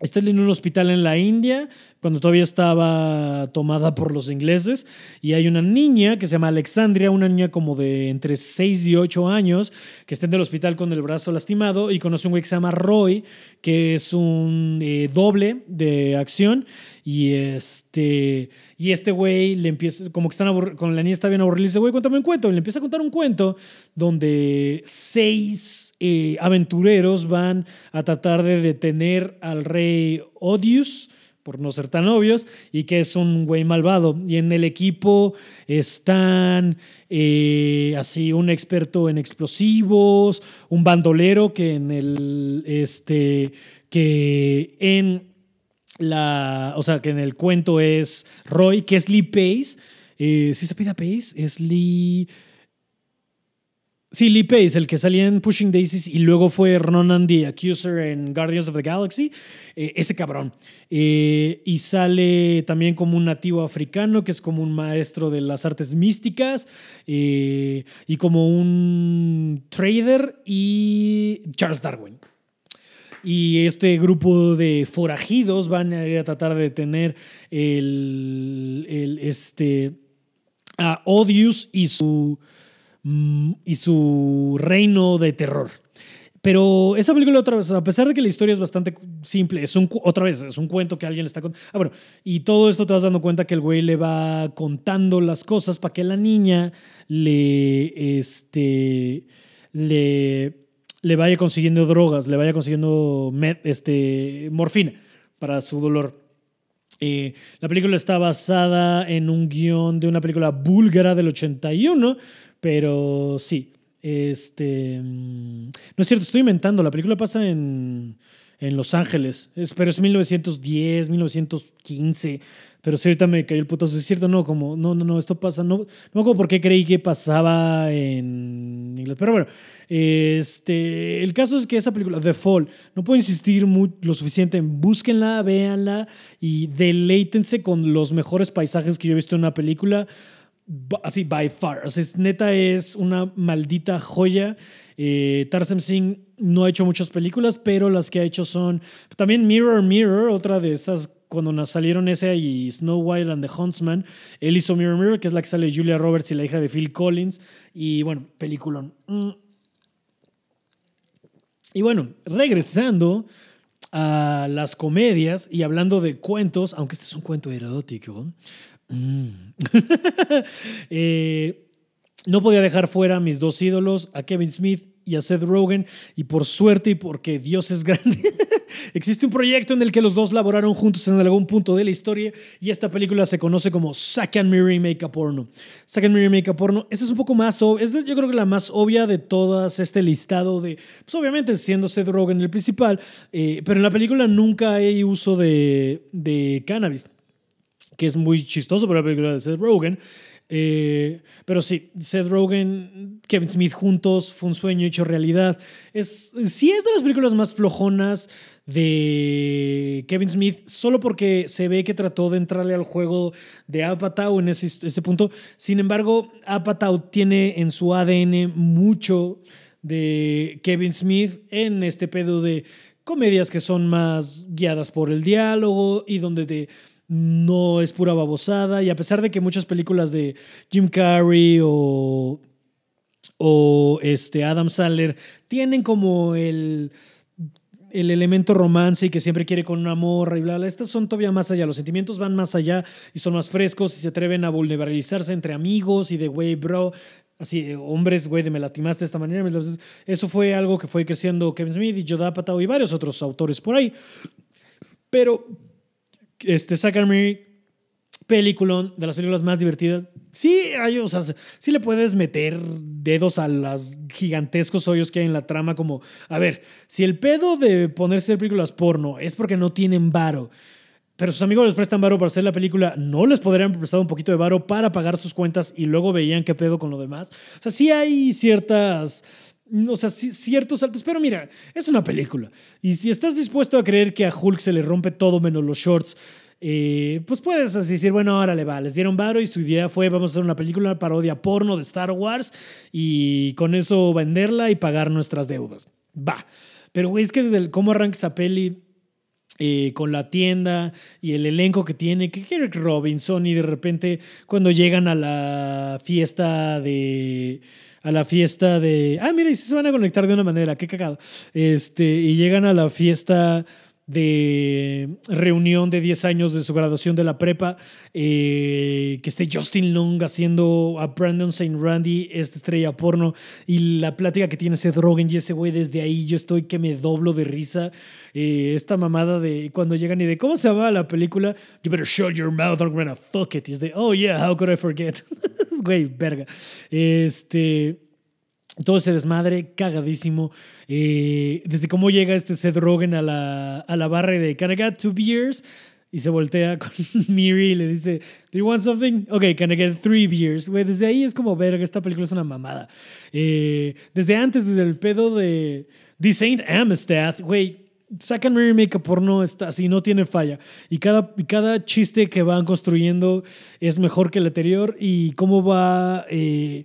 Está en un hospital en la India, cuando todavía estaba tomada por los ingleses, y hay una niña que se llama Alexandria, una niña como de entre 6 y 8 años, que está en el hospital con el brazo lastimado, y conoce un güey que se llama Roy, que es un eh, doble de acción, y este, y este güey le empieza, como que están con la niña está bien aburrida, dice, güey, cuéntame un cuento, y le empieza a contar un cuento donde seis eh, aventureros van a tratar de detener al rey Odius, por no ser tan obvios, y que es un güey malvado. Y en el equipo están eh, así un experto en explosivos, un bandolero que en el este que en la, o sea, que en el cuento es Roy, que es Lee Pace. Eh, ¿Sí se pide a Pace? Es Lee Sí, Lee Pace, el que salía en Pushing Daisies y luego fue Ronan the Accuser en Guardians of the Galaxy, eh, ese cabrón. Eh, y sale también como un nativo africano, que es como un maestro de las artes místicas, eh, y como un trader y Charles Darwin. Y este grupo de forajidos van a ir a tratar de detener el, este, a Odious y su y su reino de terror. Pero esa película otra vez, a pesar de que la historia es bastante simple, es un, otra vez, es un cuento que alguien le está contando. Ah, bueno, y todo esto te vas dando cuenta que el güey le va contando las cosas para que la niña le, este, le, le vaya consiguiendo drogas, le vaya consiguiendo este, morfina para su dolor. La película está basada en un guion de una película búlgara del 81, pero sí, este... Mm, no es cierto, estoy inventando, la película pasa en, en Los Ángeles, es, pero es 1910, 1915. Pero si ahorita me cayó el putazo. Es cierto, no, como, no, no, no, esto pasa. No, no acuerdo por qué creí que pasaba en inglés. Pero bueno, este, el caso es que esa película, The Fall, no puedo insistir lo suficiente en búsquenla, véanla y deleítense con los mejores paisajes que yo he visto en una película. Así, by far. O sea, neta es una maldita joya. Eh, Tarsem Singh no ha hecho muchas películas, pero las que ha hecho son también Mirror Mirror, otra de estas cuando salieron ese y Snow White and the Huntsman, él hizo Mirror Mirror, que es la que sale Julia Roberts y la hija de Phil Collins. Y bueno, peliculón. Mm. Y bueno, regresando a las comedias y hablando de cuentos, aunque este es un cuento erótico, mm. eh, no podía dejar fuera a mis dos ídolos, a Kevin Smith y a Seth Rogen, y por suerte y porque Dios es grande, existe un proyecto en el que los dos laboraron juntos en algún punto de la historia, y esta película se conoce como Second Mirror Make a Porno. Second Mirror Make a Porno, esta es un poco más, es yo creo que la más obvia de todas este listado de, pues obviamente siendo Seth Rogen el principal, eh, pero en la película nunca hay uso de, de cannabis, que es muy chistoso para la película de Seth Rogen. Eh, pero sí, Seth Rogen, Kevin Smith juntos fue un sueño hecho realidad. Es, sí es de las películas más flojonas de Kevin Smith, solo porque se ve que trató de entrarle al juego de Apatow en ese, ese punto. Sin embargo, Apatow tiene en su ADN mucho de Kevin Smith en este pedo de comedias que son más guiadas por el diálogo y donde te no es pura babosada. Y a pesar de que muchas películas de Jim Carrey o, o este Adam Sandler tienen como el, el elemento romance y que siempre quiere con una morra y bla, bla, estas son todavía más allá. Los sentimientos van más allá y son más frescos y se atreven a vulnerabilizarse entre amigos y de, güey, bro, así, hombres, güey, de me lastimaste de esta manera. Eso fue algo que fue creciendo Kevin Smith y Joe Apatow y varios otros autores por ahí. Pero este, Sacarme peliculón, de las películas más divertidas. Sí, hay, o sea, sí le puedes meter dedos a los gigantescos hoyos que hay en la trama, como, a ver, si el pedo de ponerse películas porno es porque no tienen varo, pero sus amigos les prestan varo para hacer la película, ¿no les podrían prestar un poquito de varo para pagar sus cuentas y luego veían qué pedo con lo demás? O sea, sí hay ciertas o sea, ciertos saltos, pero mira, es una película. Y si estás dispuesto a creer que a Hulk se le rompe todo menos los shorts, eh, pues puedes decir, bueno, ahora le va, les dieron varo y su idea fue, vamos a hacer una película parodia porno de Star Wars y con eso venderla y pagar nuestras deudas. Va. Pero, güey, es que desde el, cómo arranca esa peli eh, con la tienda y el elenco que tiene, que Eric Robinson y de repente cuando llegan a la fiesta de a la fiesta de. Ah, mira, y se van a conectar de una manera, qué cagado. Este, y llegan a la fiesta de reunión de 10 años de su graduación de la prepa, eh, que esté Justin Long haciendo a Brandon St. Randy, esta estrella porno, y la plática que tiene Seth Rogen y ese güey desde ahí, yo estoy que me doblo de risa. Eh, esta mamada de cuando llegan y de cómo se llama la película, You better shut your mouth, I'm gonna fuck it. Y es de, oh yeah, how could I forget? güey, verga. Este todo ese desmadre cagadísimo. Eh, desde cómo llega este Seth Rogen a la, a la barra de Can I get two beers? Y se voltea con Miri y le dice, ¿Do you want something? Ok, can I get three beers? Güey, desde ahí es como ver que esta película es una mamada. Eh, desde antes, desde el pedo de The Saint Amistad, güey, sacan Mary Make porno está así, no tiene falla. Y cada, cada chiste que van construyendo es mejor que el anterior y cómo va... Eh,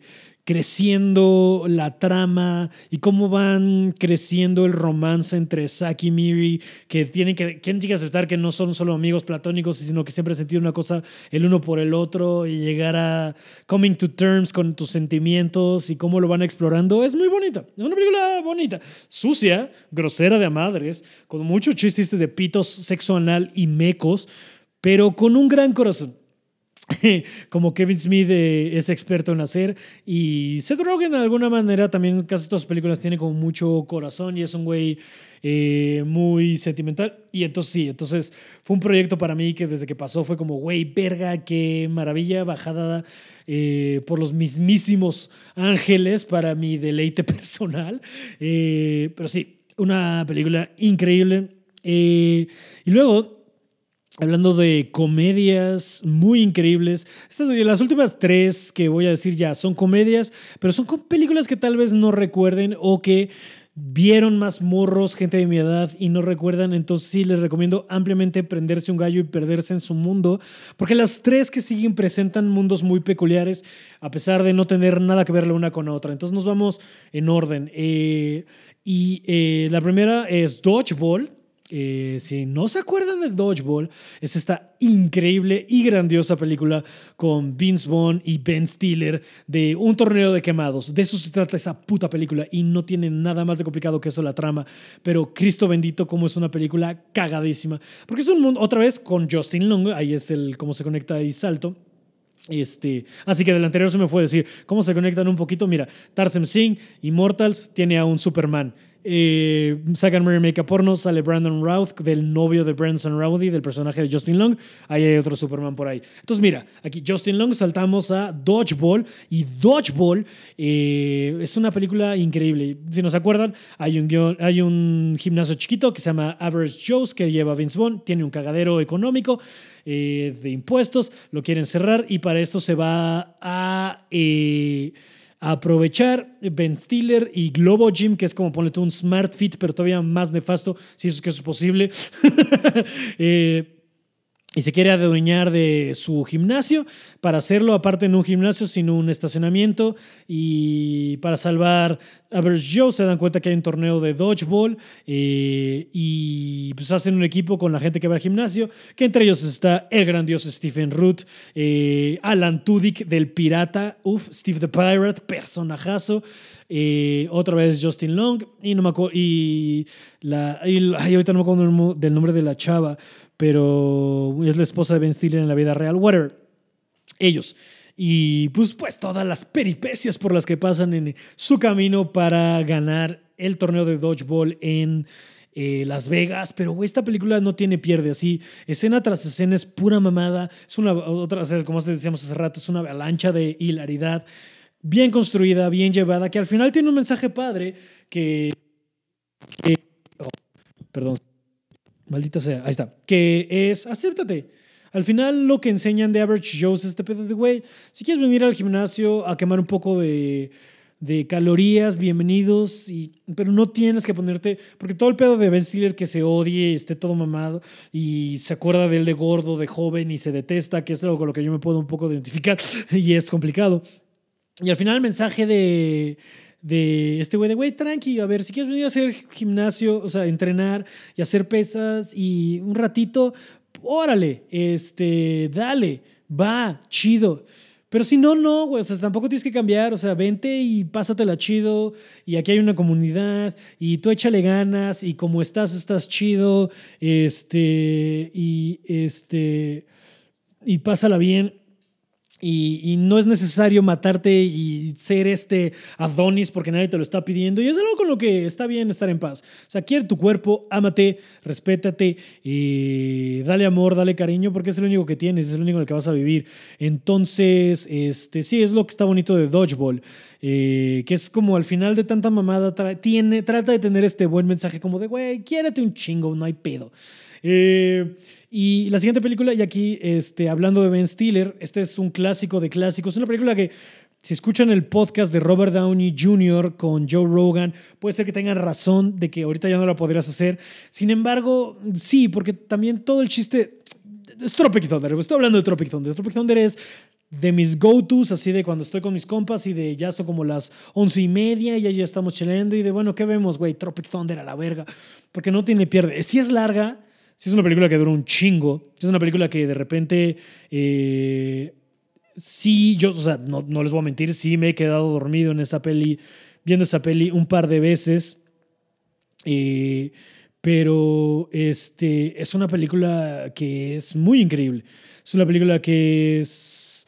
creciendo la trama y cómo van creciendo el romance entre Zack y Miri, que tienen que, que aceptar que no son solo amigos platónicos, sino que siempre sentir una cosa el uno por el otro y llegar a coming to terms con tus sentimientos y cómo lo van explorando. Es muy bonita, es una película bonita, sucia, grosera de a madres, con muchos chistes de pitos, sexo anal y mecos, pero con un gran corazón. como Kevin Smith eh, es experto en hacer. Y Seth Rogen, de alguna manera, también casi todas sus películas tiene como mucho corazón y es un güey eh, muy sentimental. Y entonces sí, entonces fue un proyecto para mí que desde que pasó fue como, güey, verga, qué maravilla, bajada eh, por los mismísimos ángeles para mi deleite personal. pero sí, una película increíble. y luego Hablando de comedias muy increíbles. Estas, las últimas tres que voy a decir ya son comedias, pero son películas que tal vez no recuerden o que vieron más morros, gente de mi edad y no recuerdan. Entonces sí les recomiendo ampliamente prenderse un gallo y perderse en su mundo, porque las tres que siguen presentan mundos muy peculiares, a pesar de no tener nada que ver la una con la otra. Entonces nos vamos en orden. Eh, y eh, la primera es Dodgeball Eh, si no se acuerdan de Dodgeball, es esta increíble y grandiosa película con Vince Vaughn y Ben Stiller de un torneo de quemados. De eso se trata esa puta película y no tiene nada más de complicado que eso la trama. Pero Cristo bendito, como es una película cagadísima. Porque es un mundo, otra vez con Justin Long, ahí es el cómo se conecta y salto. Este, así que del anterior se me fue decir cómo se conectan un poquito. Mira, Tarsem Singh, Immortals, tiene a un Superman. Eh, sacan Mary Make Porno, sale Brandon Routh, del novio de Branson Rowdy, del personaje de Justin Long. Ahí hay otro Superman por ahí. Entonces, mira, aquí Justin Long, saltamos a Dodgeball. Y Dodgeball eh, es una película increíble. Si nos acuerdan, hay un, hay un gimnasio chiquito que se llama Average Joe's que lleva Vince Vaughn. Tiene un cagadero económico eh, de impuestos, lo quieren cerrar y para eso se va a aprovechar Ben Stiller y Globo Gym, que es como ponle tú un Smart Fit, pero todavía más nefasto, si eso es que es posible. eh, y se quiere adueñar de su gimnasio para hacerlo aparte en un gimnasio sino un estacionamiento y para salvar a ver Joe se dan cuenta que hay un torneo de dodgeball eh, y pues hacen un equipo con la gente que va al gimnasio que entre ellos está el grandioso Stephen Root eh, Alan Tudyk del Pirata uff Steve the Pirate personajazo eh, otra vez Justin Long y no me acuerdo y la ahorita no me acuerdo del nombre de la chava pero es la esposa de Ben Stiller en la vida real, whatever. Ellos. Y pues, pues todas las peripecias por las que pasan en su camino para ganar el torneo de dodgeball en eh, Las Vegas. Pero esta película no tiene pierde así. Escena tras escena es pura mamada. Es una otra, como decíamos hace rato, es una avalancha de hilaridad. Bien construida, bien llevada, que al final tiene un mensaje padre que. Perdón, Maldita sea, ahí está. Que es, acéptate. Al final lo que enseñan de Average Joe's es este pedo de, güey, si quieres venir al gimnasio a quemar un poco de, de calorías, bienvenidos, y, pero no tienes que ponerte, porque todo el pedo de Ben Stiller que se odie, esté todo mamado y se acuerda de él de gordo, de joven y se detesta, que es algo con lo que yo me puedo un poco identificar y es complicado. Y al final el mensaje de de este güey de, güey, tranqui, a ver, si quieres venir a hacer gimnasio, o sea, entrenar y hacer pesas y un ratito, órale, este, dale, va, chido. Pero si no, no, güey, o sea, tampoco tienes que cambiar, o sea, vente y pásatela chido, y aquí hay una comunidad, y tú échale ganas, y como estás, estás chido, este, y este, y pásala bien. Y, no es necesario matarte y ser este Adonis porque nadie te lo está pidiendo. Y es algo con lo que está bien estar en paz. O sea, quiere tu cuerpo, ámate, respétate, y dale amor, dale cariño, porque es el único que tienes, es el único en el que vas a vivir. Entonces, este, sí, es lo que está bonito de Dodgeball, eh, que es como al final de tanta mamada, tiene, trata de tener este buen mensaje como de, güey, quiérete un chingo, no hay pedo. Eh, y la siguiente película, y aquí este, hablando de Ben Stiller, este es un clásico de clásicos, es una película que si escuchan el podcast de Robert Downey Jr. con Joe Rogan, puede ser que tengan razón de que ahorita ya no la podrías hacer. Sin embargo, sí, porque también todo el chiste es Tropic Thunder. Estoy hablando de Tropic Thunder. Tropic Thunder es de mis go-tos, así de cuando estoy con mis compas y de ya son como las once y media y ya, estamos cheleando y de bueno, ¿qué vemos, güey? Tropic Thunder a la verga. Porque no tiene pierde. Si es larga, si es una película que dura un chingo. es una película que de repente. Eh, sí, yo, o sea, no, no, les voy a mentir, sí me he quedado dormido en esa peli, viendo esa peli un par de veces. Eh, pero este, es una película que es muy increíble. Es una película que es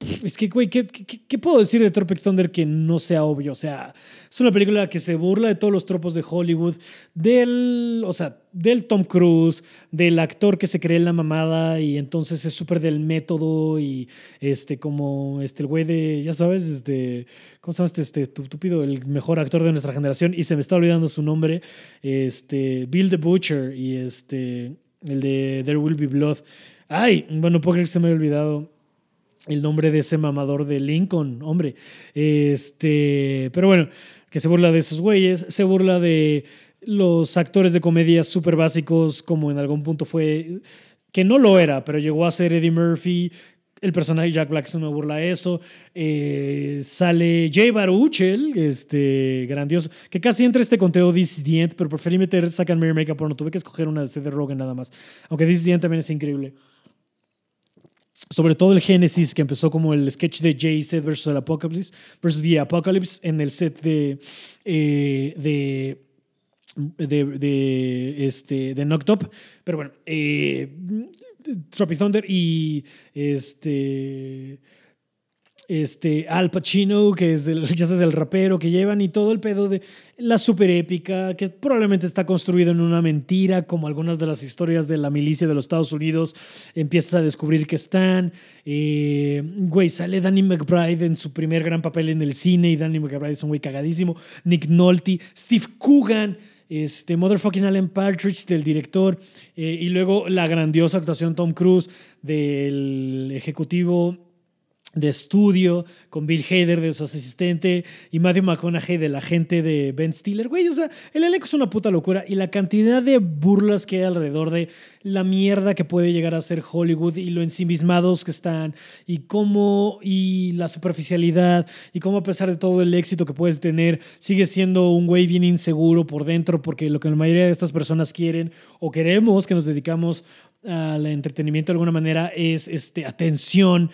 es que, güey, ¿qué, ¿qué, puedo decir de Tropic Thunder que no sea obvio? O sea, es una película que se burla de todos los tropos de Hollywood, del, o sea, del Tom Cruise, del actor que se cree en la mamada y entonces es súper del método y este, como este, el güey de, ya sabes, este, ¿cómo se llama este, este estúpido? El mejor actor de nuestra generación y se me está olvidando su nombre, este, Bill the Butcher y este, el de There Will Be Blood. Ay, bueno, puedo creer que se me ha olvidado el nombre de ese mamador de Lincoln, hombre. Este, pero bueno, que se burla de esos güeyes, se burla de los actores de comedia súper básicos, como en algún punto fue, que no lo era, pero llegó a ser Eddie Murphy, el personaje de Jack Black es una burla a eso. Eh, sale Jay Baruchel, este grandioso, que casi entra este conteo This is pero preferí meter Second Mirror Makeup, no tuve que escoger una de Seth Rogen nada más. Aunque This is también es increíble. Sobre todo el Génesis, que empezó como el sketch de Jay Seth versus el Apocalypse, versus The Apocalypse en el set de, eh, de de, de, este, de Knocked Up. Pero bueno, eh, Tropic Thunder y este este Al Pacino, que es el, ya sabes, el rapero que llevan y todo el pedo de la super épica, que probablemente está construido en una mentira, como algunas de las historias de la milicia de los Estados Unidos, empiezas a descubrir que están. Eh, güey, sale Danny McBride en su primer gran papel en el cine y Danny McBride es un güey cagadísimo. Nick Nolte, Steve Coogan este, Motherfucking Alan Partridge del director, eh, y luego la grandiosa actuación Tom Cruise del ejecutivo de estudio con Bill Hader de su asistente y Matthew McConaughey de la gente de Ben Stiller. Güey, o sea, el elenco es una puta locura y la cantidad de burlas que hay alrededor de la mierda que puede llegar a ser Hollywood y lo ensimismados que están y cómo y la superficialidad y cómo a pesar de todo el éxito que puedes tener, sigue siendo un güey bien inseguro por dentro porque lo que la mayoría de estas personas quieren o queremos que nos dedicamos al entretenimiento de alguna manera es este, atención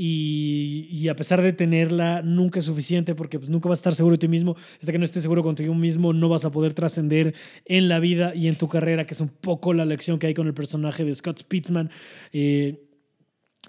y, a pesar de tenerla, nunca es suficiente porque pues, nunca vas a estar seguro de ti mismo. Hasta que no estés seguro contigo mismo, no vas a poder trascender en la vida y en tu carrera, que es un poco la lección que hay con el personaje de Scott Spitzman. Eh,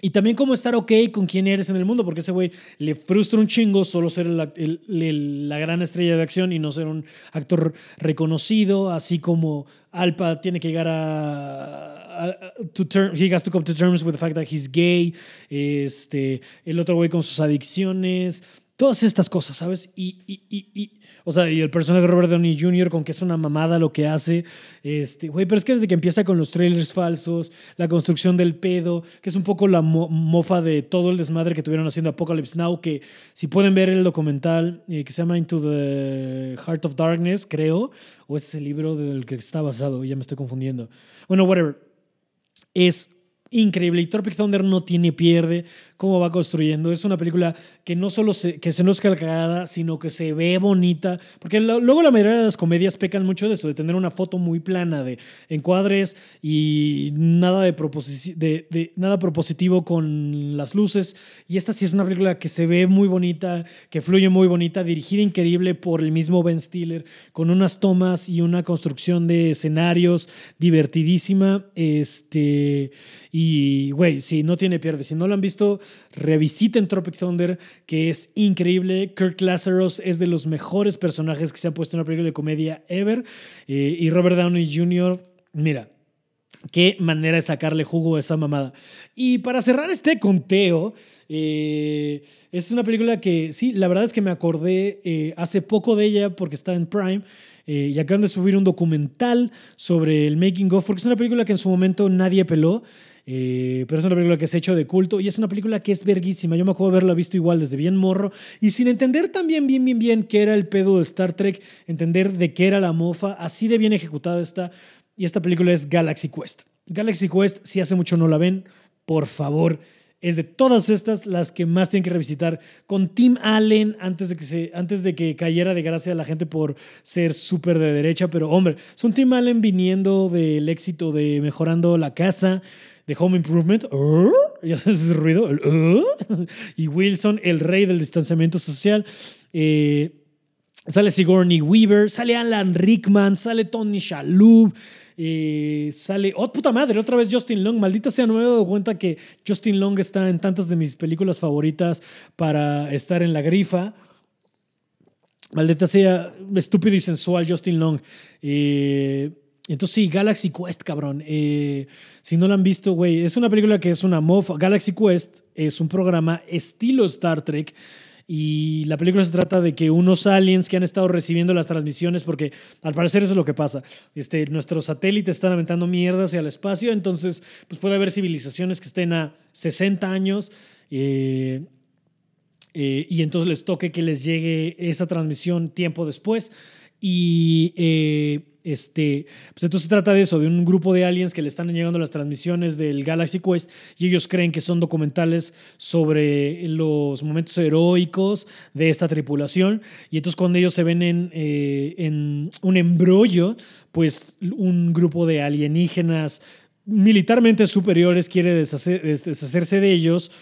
y también cómo estar ok con quién eres en el mundo, porque ese güey le frustra un chingo solo ser la, la, gran estrella de acción y no ser un actor reconocido, así como Alpa tiene que llegar a, to term, he has to come to terms with the fact that he's gay, este, el otro güey con sus adicciones, todas estas cosas, ¿sabes? Y, y, y, o sea, y el personaje de Robert Downey Jr., con que es una mamada lo que hace. Este, güey, pero es que desde que empieza con los trailers falsos, la construcción del pedo, que es un poco la mofa de todo el desmadre que tuvieron haciendo Apocalypse Now, que si pueden ver el documental eh, que se llama Into the Heart of Darkness, creo, o es el libro del que está basado, ya me estoy confundiendo. Bueno, whatever. Es increíble. Y Tropic Thunder no tiene pierde cómo va construyendo. Es una película que no solo se, que se nos cagada, sino que se ve bonita. Porque luego la mayoría de las comedias pecan mucho de eso, de tener una foto muy plana, de encuadres y nada, de, nada propositivo con las luces. Y esta sí es una película que se ve muy bonita, que fluye muy bonita, dirigida increíble por el mismo Ben Stiller, con unas tomas y una construcción de escenarios divertidísima. Este, y, güey, si no tiene pierde. Si no lo han visto, revisiten Tropic Thunder, que es increíble. Kirk Lazarus es de los mejores personajes que se han puesto en una película de comedia ever. Eh, y Robert Downey Jr., mira, qué manera de sacarle jugo a esa mamada. Y para cerrar este conteo, eh, es una película que sí, la verdad es que me acordé eh, hace poco de ella porque está en Prime. y acaban de subir un documental sobre el making of, porque es una película que en su momento nadie peló. Eh, pero es una película que se ha hecho de culto y es una película que es verguísima. Yo me acuerdo de haberla visto igual desde bien morro y sin entender también bien, bien, bien qué era el pedo de Star Trek, entender de qué era la mofa, así de bien ejecutada está. Y esta película es Galaxy Quest. Galaxy Quest, si hace mucho no la ven, por favor, es de todas estas las que más tienen que revisitar con Tim Allen antes de que, antes de que cayera de gracia a la gente por ser súper de derecha, pero hombre, son Tim Allen viniendo del éxito de mejorando la casa, de Home Improvement, ya sabes ese ruido, y Wilson, el rey del distanciamiento social. Eh, sale Sigourney Weaver, sale Alan Rickman, sale Tony Shalhoub, eh, sale, oh puta madre, otra vez Justin Long, maldita sea, no me he dado cuenta que Justin Long está en tantas de mis películas favoritas para estar en la grifa. Maldita sea, estúpido y sensual Justin Long. Eh, entonces sí, Galaxy Quest, cabrón. Eh, si no la han visto, güey, es una película que es una mofa. Galaxy Quest es un programa estilo Star Trek. Y la película se trata de que unos aliens que han estado recibiendo las transmisiones, porque al parecer eso es lo que pasa. Este, nuestros satélites están aventando mierda hacia el espacio, entonces pues puede haber civilizaciones que estén a 60 años eh, eh, y entonces les toque que les llegue esa transmisión tiempo después. Y este, pues entonces se trata de eso, de un grupo de aliens que le están llegando las transmisiones del Galaxy Quest y ellos creen que son documentales sobre los momentos heroicos de esta tripulación. Y entonces cuando ellos se ven en, eh, en un embrollo, pues un grupo de alienígenas militarmente superiores quiere deshacerse de ellos.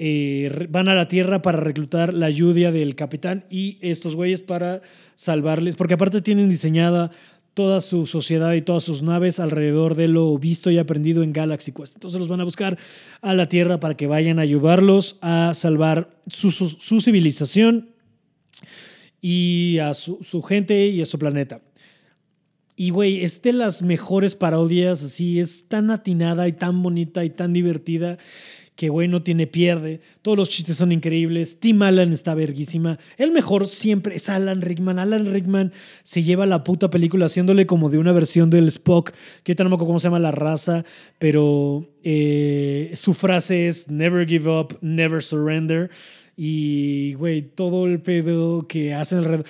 Eh, van a la Tierra para reclutar la ayuda del capitán y estos güeyes para salvarles, porque aparte tienen diseñada toda su sociedad y todas sus naves alrededor de lo visto y aprendido en Galaxy Quest. Entonces los van a buscar a la Tierra para que vayan a ayudarlos a salvar su, civilización y a su, su, gente y a su planeta. Y güey, es de las mejores parodias, así, es tan atinada y tan bonita y tan divertida que güey no tiene pierde. Todos los chistes son increíbles. Tim Allen está verguísima. El mejor siempre es Alan Rickman. Alan Rickman se lleva la puta película haciéndole como de una versión del Spock, que yo no cómo se llama la raza, pero eh, su frase es Never give up, never surrender. Y, güey, todo el pedo que hacen alrededor.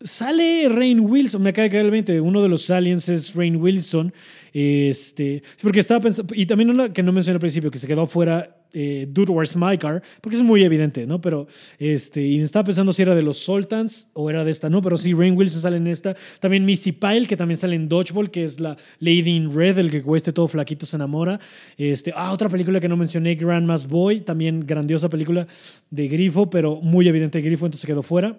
Sale Rain Wilson, me acaba de caer el 20, uno de los aliens es Rain Wilson. Este, porque estaba pensando, y también una que no mencioné al principio, que se quedó fuera, eh, Dude, Where's My Car? Porque es muy evidente, ¿no? Pero, este, y estaba pensando si era de los Sultans o era de esta, ¿no? Pero sí, Rain Wilson sale en esta. También Missy Pyle, que también sale en Dodgeball, que es la Lady in Red, el que cueste todo flaquito se enamora. Este, ah, otra película que no mencioné, Grandma's Boy, también grandiosa película de Grifo, pero muy evidente Grifo, entonces quedó fuera.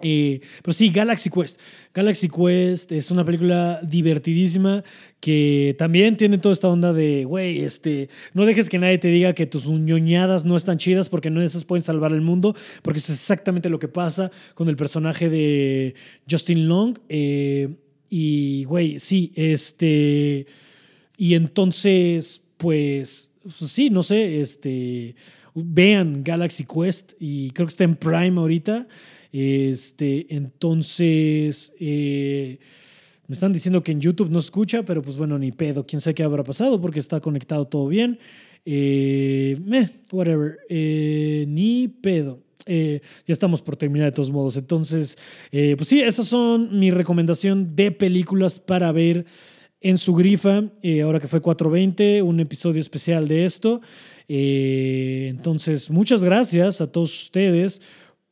Eh, pero sí, Galaxy Quest. Galaxy Quest es una película divertidísima que también tiene toda esta onda de, güey, este, no dejes que nadie te diga que tus ñoñadas no están chidas porque no esas pueden salvar el mundo, porque es exactamente lo que pasa con el personaje de Justin Long. Eh, y, güey, sí, este, y entonces, pues, sí, no sé, este, vean Galaxy Quest y creo que está en Prime ahorita. Este, entonces, eh, me están diciendo que en YouTube no escucha, pero pues bueno, ni pedo. Quién sabe qué habrá pasado porque está conectado todo bien. Eh, whatever. Eh, ni pedo. ya estamos por terminar de todos modos. Entonces, pues sí, estas son mi recomendación de películas para ver en su grifa, ahora que fue 420, un episodio especial de esto. entonces, muchas gracias a todos ustedes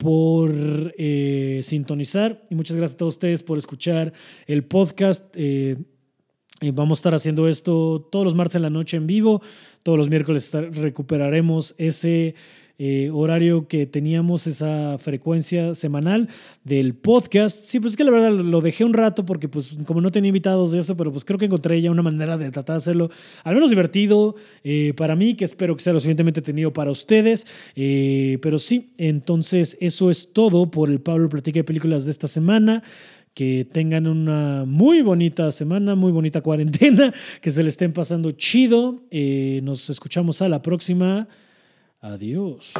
por eh, sintonizar y muchas gracias a todos ustedes por escuchar el podcast. Eh, eh, vamos a estar haciendo esto todos los martes en la noche en vivo, todos los miércoles recuperaremos ese eh, horario que teníamos, esa frecuencia semanal del podcast. Sí, pues es que la verdad lo dejé un rato porque pues como no tenía invitados de eso, pero pues creo que encontré ya una manera de tratar de hacerlo al menos divertido eh, para mí, que espero que sea lo suficientemente tenido para ustedes. Eh, pero sí, entonces eso es todo por el Pablo Platica de Películas de esta semana que tengan una muy bonita semana, muy bonita cuarentena, que se le estén pasando chido. nos escuchamos a la próxima. Adiós.